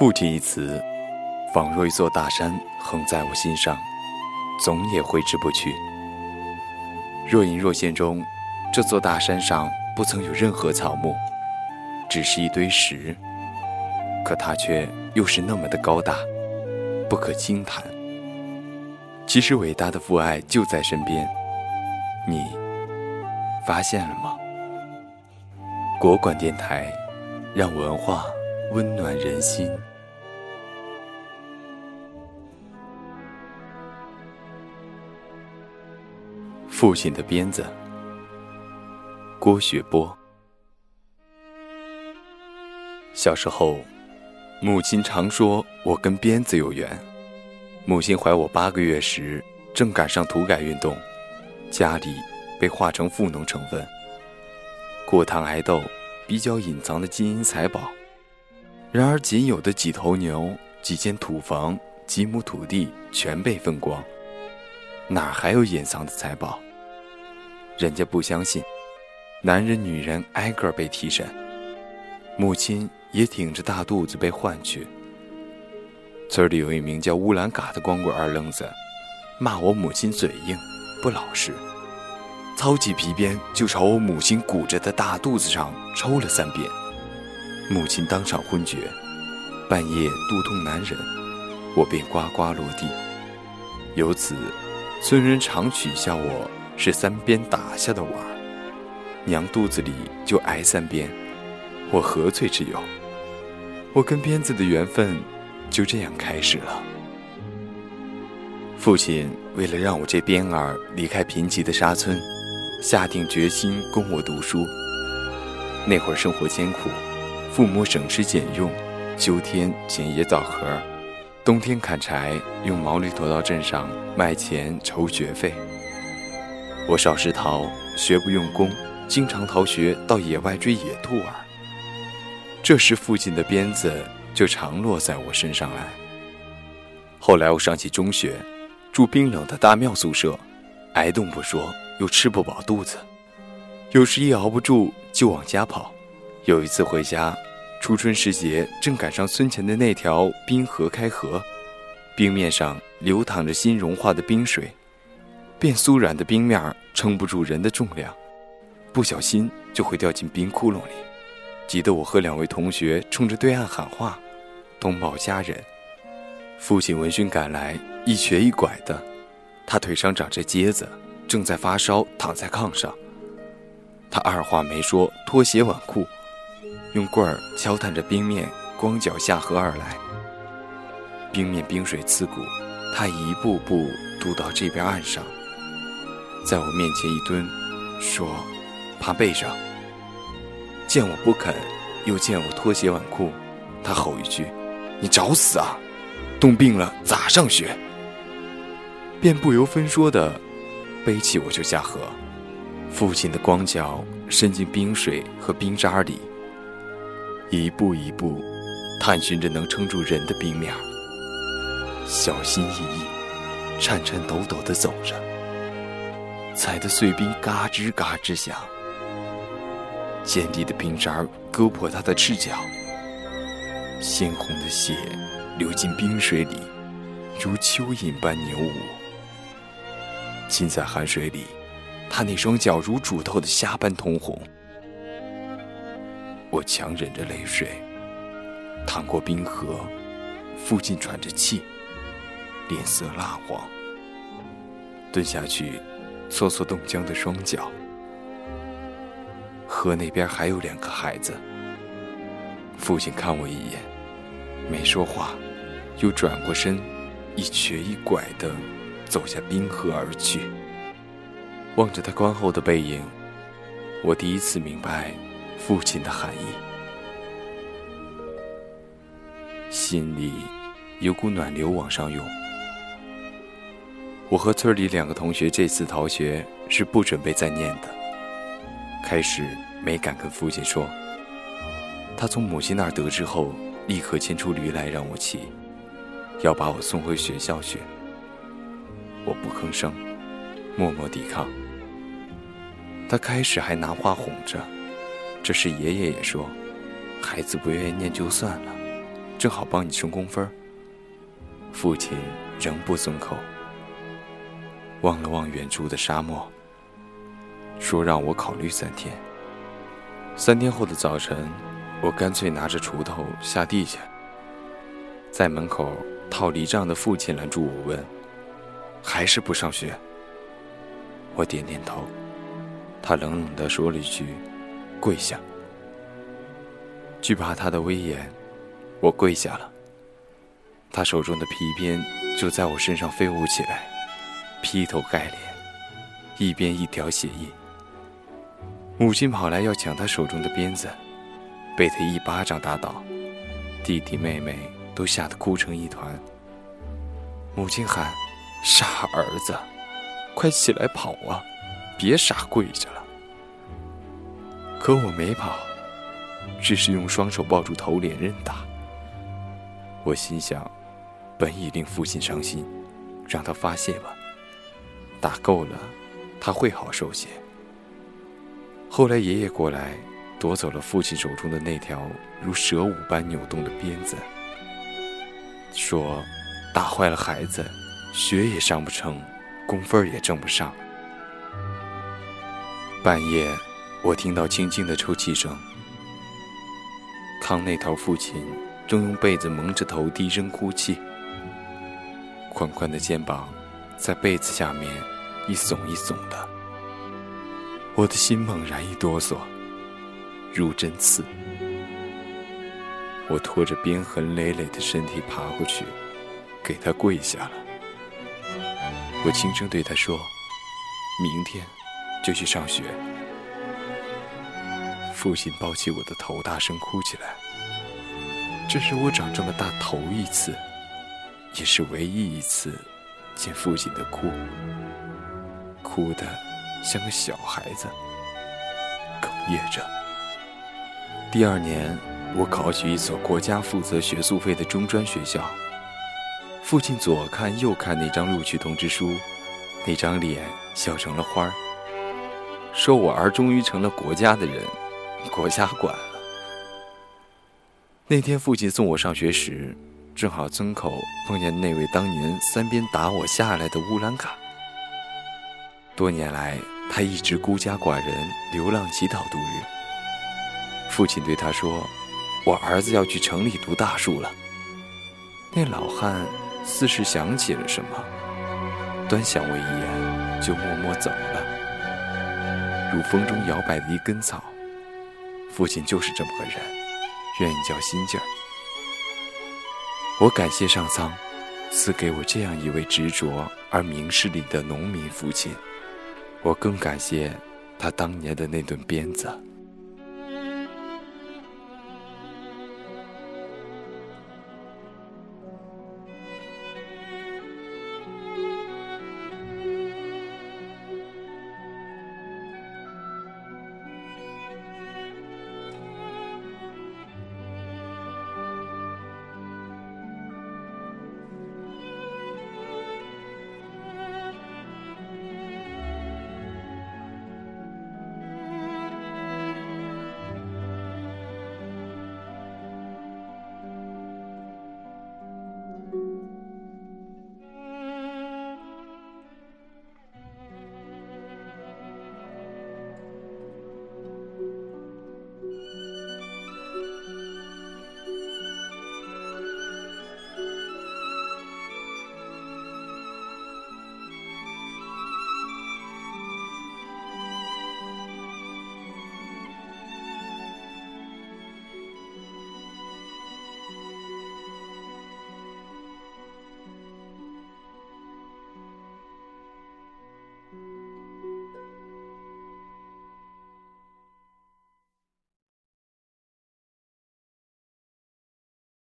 父亲一词，仿若一座大山横在我心上，总也挥之不去。若隐若现中，这座大山上不曾有任何草木，只是一堆石，可它却又是那么的高大，不可轻谈。其实伟大的父爱就在身边，你发现了吗？国馆电台，让文化温暖人心。父亲的鞭子，郭雪波。小时候，母亲常说我跟鞭子有缘。母亲怀我八个月时，正赶上土改运动，家里被划成富农成分，过堂挨斗，比较隐藏的金银财宝。然而，仅有的几头牛、几间土房、几亩土地全被分光，哪还有隐藏的财宝？人家不相信，男人女人挨个被提审，母亲也挺着大肚子被唤去。村里有一名叫乌兰嘎的光棍二愣子，骂我母亲嘴硬，不老实，操起皮鞭就朝我母亲鼓着的大肚子上抽了三鞭，母亲当场昏厥，半夜肚痛难忍，我便呱呱落地。由此，村人常取笑我。是三鞭打下的碗娘肚子里就挨三鞭，我何罪之有？我跟鞭子的缘分就这样开始了。父亲为了让我这鞭儿离开贫瘠的沙村，下定决心供我读书。那会儿生活艰苦，父母省吃俭用，秋天捡野枣核，冬天砍柴，用毛驴驮到镇上卖钱筹学费。我少时逃，学不用功，经常逃学到野外追野兔儿。这时父亲的鞭子就常落在我身上来。后来我上起中学，住冰冷的大庙宿舍，挨冻不说，又吃不饱肚子，有时一熬不住就往家跑。有一次回家，初春时节正赶上村前的那条冰河开河，冰面上流淌着新融化的冰水。变酥软的冰面撑不住人的重量，不小心就会掉进冰窟窿里。急得我和两位同学冲着对岸喊话，通报家人。父亲闻讯赶来，一瘸一拐的，他腿上长着疖子，正在发烧，躺在炕上。他二话没说，脱鞋挽裤，用棍儿敲探着冰面，光脚下河而来。冰面冰水刺骨，他一步步渡到这边岸上。在我面前一蹲，说：“趴背上。”见我不肯，又见我脱鞋挽裤，他吼一句：“你找死啊！冻病了咋上学？”便不由分说的背起我就下河。父亲的光脚伸进冰水和冰渣里，一步一步探寻着能撑住人的冰面，小心翼翼、颤颤抖抖的走着。踩的碎冰嘎吱嘎吱响，尖利的冰渣割破他的赤脚，鲜红的血流进冰水里，如蚯蚓般扭舞。浸在寒水里，他那双脚如煮透的虾般通红。我强忍着泪水，淌过冰河，父亲喘着气，脸色蜡黄，蹲下去。搓搓冻僵的双脚，河那边还有两个孩子。父亲看我一眼，没说话，又转过身，一瘸一拐的走下冰河而去。望着他宽厚的背影，我第一次明白父亲的含义，心里有股暖流往上涌。我和村里两个同学这次逃学是不准备再念的。开始没敢跟父亲说，他从母亲那儿得知后，立刻牵出驴来让我骑，要把我送回学校去。我不吭声，默默抵抗。他开始还拿话哄着，这时爷爷也说，孩子不愿意念就算了，正好帮你升工分。父亲仍不松口，望了望远处的沙漠，说让我考虑三天。三天后的早晨，我干脆拿着锄头下地去。在门口套犁杖的父亲拦住我问：“还是不上学？”我点点头。他冷冷地说了一句：“跪下。”惧怕他的威严，我跪下了。他手中的皮鞭就在我身上飞舞起来，劈头盖脸，一边一条血印。母亲跑来要抢他手中的鞭子，被他一巴掌打倒，弟弟妹妹都吓得哭成一团。母亲喊：“傻儿子，快起来跑啊，别傻跪着了。”可我没跑，只是用双手抱住头脸任打。我心想。本已令父亲伤心，让他发泄吧。打够了，他会好受些。后来爷爷过来，夺走了父亲手中的那条如蛇舞般扭动的鞭子，说：“打坏了孩子，学也上不成，工分也挣不上。”半夜，我听到轻轻的抽泣声。炕那头，父亲正用被子蒙着头，低声哭泣。宽宽的肩膀，在被子下面一耸一耸的，我的心猛然一哆嗦，如针刺。我拖着鞭痕累累的身体爬过去，给他跪下了。我轻声对他说：“明天就去上学。”父亲抱起我的头，大声哭起来。这是我长这么大头一次。也是唯一一次见父亲的哭，哭得像个小孩子，哽咽着。第二年，我考取一所国家负责学宿费的中专学校。父亲左看右看那张录取通知书，那张脸笑成了花儿，说我儿终于成了国家的人，国家管了。那天，父亲送我上学时。正好村口碰见那位当年三鞭打我下来的乌兰卡。多年来，他一直孤家寡人，流浪乞讨度日。父亲对他说：“我儿子要去城里读大书了。”那老汉似是想起了什么，端详我一眼，就默默走了，如风中摇摆的一根草。父亲就是这么个人，愿意较心劲儿。我感谢上苍，赐给我这样一位执着而明事理的农民父亲。我更感谢他当年的那顿鞭子。